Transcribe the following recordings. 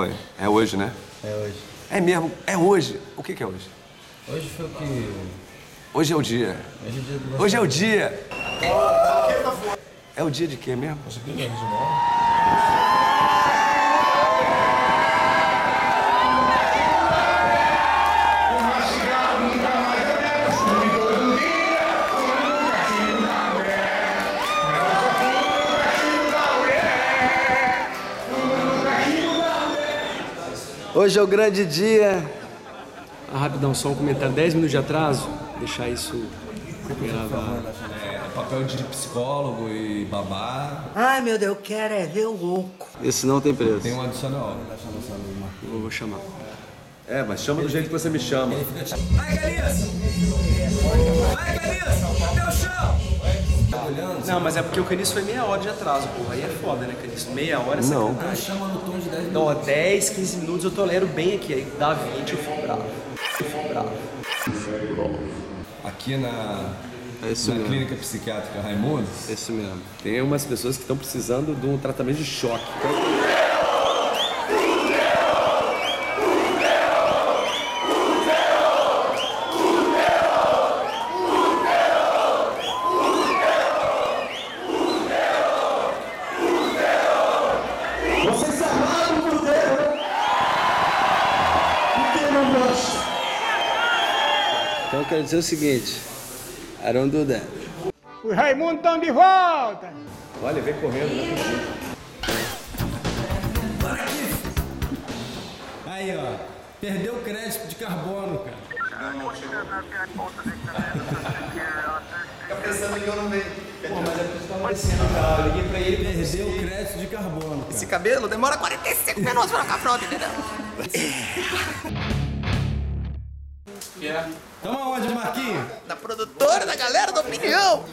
Foi. É hoje, né? É hoje. É mesmo. É hoje. O que, que é hoje? Hoje foi o que. Hoje é o dia. Hoje é o dia do Hoje é o dia. É o dia de quê mesmo? Você quer de Hoje é o grande dia. Ah, rapidão, só um comentário. 10 minutos de atraso, deixar isso gravar. É, papel de psicólogo e babá. Ai, meu Deus, eu quero é ver o louco. Esse não tem preço. Tem um adicional. Eu vou chamar. É, mas chama do jeito que você me chama. Vai, Caliço! Vai, Caliço! Até o chão! Não, mas é porque o Caniço foi meia hora de atraso, porra. Aí é foda, né, Caniço? Meia hora é Não. sacanagem. Chama no tom de 10 minutos. Não, ó, 10, 15 minutos eu tolero bem aqui. Aí dá 20, eu fico bravo. Eu fico bravo. Aqui na, É isso na mesmo. clínica psiquiátrica Raimundo, É isso mesmo. Tem umas pessoas que estão precisando de um tratamento de choque. Você se amado por Deus, né? Por que não gosta? Então eu quero dizer o seguinte. I don't do that. Os Raimundos estão de volta. Olha, vem correndo, né? Aí, ó. Perdeu o crédito de carbono, cara. Eu liguei pra ele Perdeu o crédito de carbono, cara. Esse cabelo demora 45 minutos pra ficar pronto, entendeu? Tamo aonde, Marquinhos? Da produtora, da galera da opinião!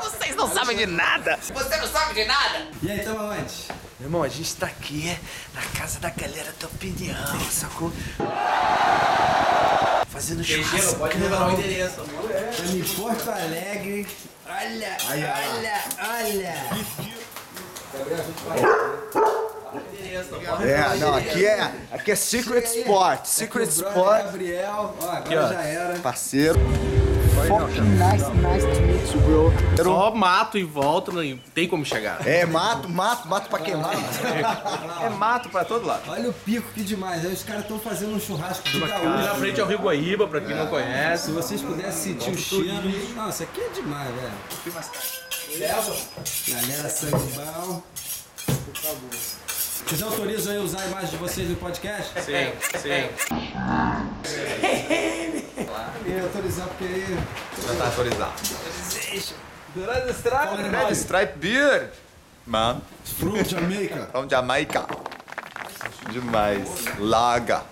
Vocês não sabem de nada! Você não sabe de nada! E aí, tamo aonde? Meu irmão, a gente tá aqui na casa da galera da opinião, sacou? Fazendo churrasco. Pode revelar o endereço. Estamos em Porto Alegre. Olha, olha, olha. É, não, aqui é, aqui é Secret Sport. Secret Sport, Gabriel. Ó, agora já era. parceiro. Só mato em volta, não tem como chegar. É, mato, mato, mato pra queimar. É mato pra todo lado. Olha o pico que demais. Aí os caras estão fazendo um churrasco de Ali na gaúcho. frente é o Rio Guaíba, pra quem não Se conhece. vocês pudessem sentir o cheiro. Nossa, aqui é demais, velho. Galera, sangue bom. Vocês autorizam eu usar a imagem de vocês no podcast? Sim, sim. Eu autorizar porque aí. Já tá autorizado. Fala Red demais. Stripe Beer. Man, From Jamaica. from Jamaica. Demais. Laga.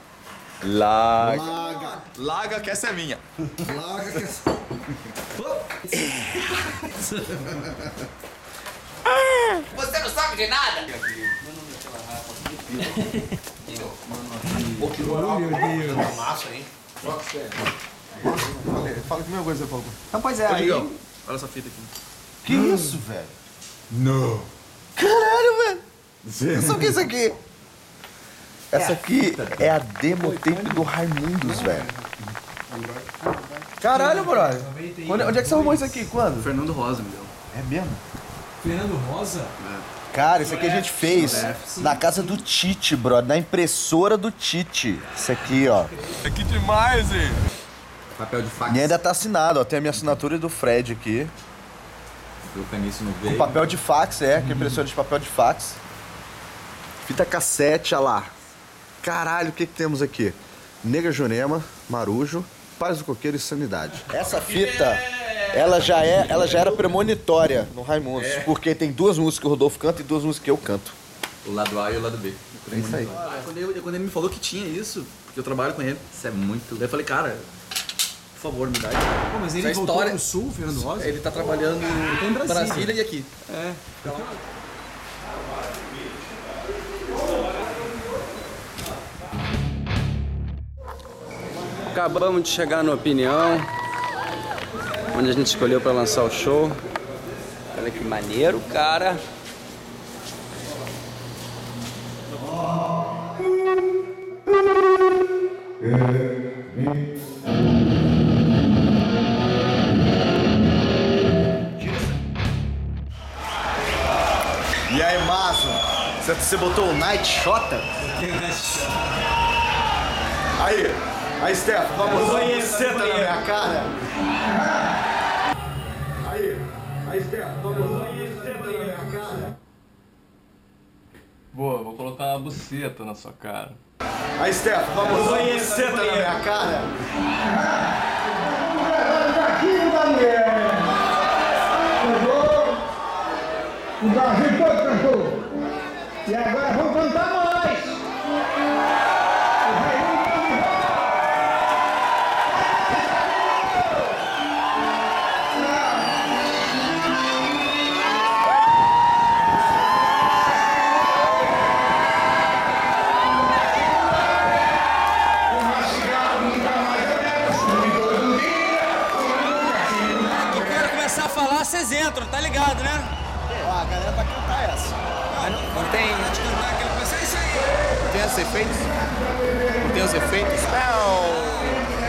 Laga. Laga. Laga que essa é minha. Laga que Você não sabe de nada! Fala que minha coisa, Paulo. Então, pois é, Ô, aí... Digão, olha essa fita aqui. Que isso, velho? Não. Caralho, velho. Isso aqui, isso aqui. Essa aqui é a demo tape do Raimundos, velho. Caralho, brother. Onde, onde é que você arrumou isso aqui? Quando? Fernando Rosa, meu. É mesmo? Fernando Rosa? Cara, isso aqui a gente fez na casa do Tite, brother. Na impressora do Tite. Isso aqui, ó. Que demais, hein? Papel de fax. E ainda tá assinado, ó. Tem a minha assinatura e do Fred aqui. O no Com papel de fax, é. Que é impressora de papel de fax. Fita cassete, olha lá. Caralho, o que que temos aqui? Negra Jurema, Marujo, Paz do Coqueiro e Sanidade. Essa fita, ela já é, ela já era premonitória no Raimundos, porque tem duas músicas que o Rodolfo canta e duas músicas que eu canto. O lado A e o lado B. É isso aí. Quando, eu- quando ele me falou que tinha isso, porque eu trabalho com ele, Isso é muito. daí eu falei, cara, por favor, me dá. Pô, mas ele Essa voltou história- pro sul, Fernando Rosa? Ele tá trabalhando em Brasília. Brasília e aqui. É. Acabamos de chegar no Opinião, onde a gente escolheu para lançar o show. Olha que maneiro, cara. E aí, Mazo? Você botou o Night Shot? Aí, aí, Steph, vamos lá, senta na minha cara. Aí, aí, Steph, vamos lá, senta na minha cara. Boa, vou colocar uma buceta na sua cara. Aí, Steph, vamos lá, senta na minha cara. Aqui, Daniel! Pegou? O Brasil todo cantou. E agora vamos cantar mais. Os efeitos? Não tem os efeitos? Não.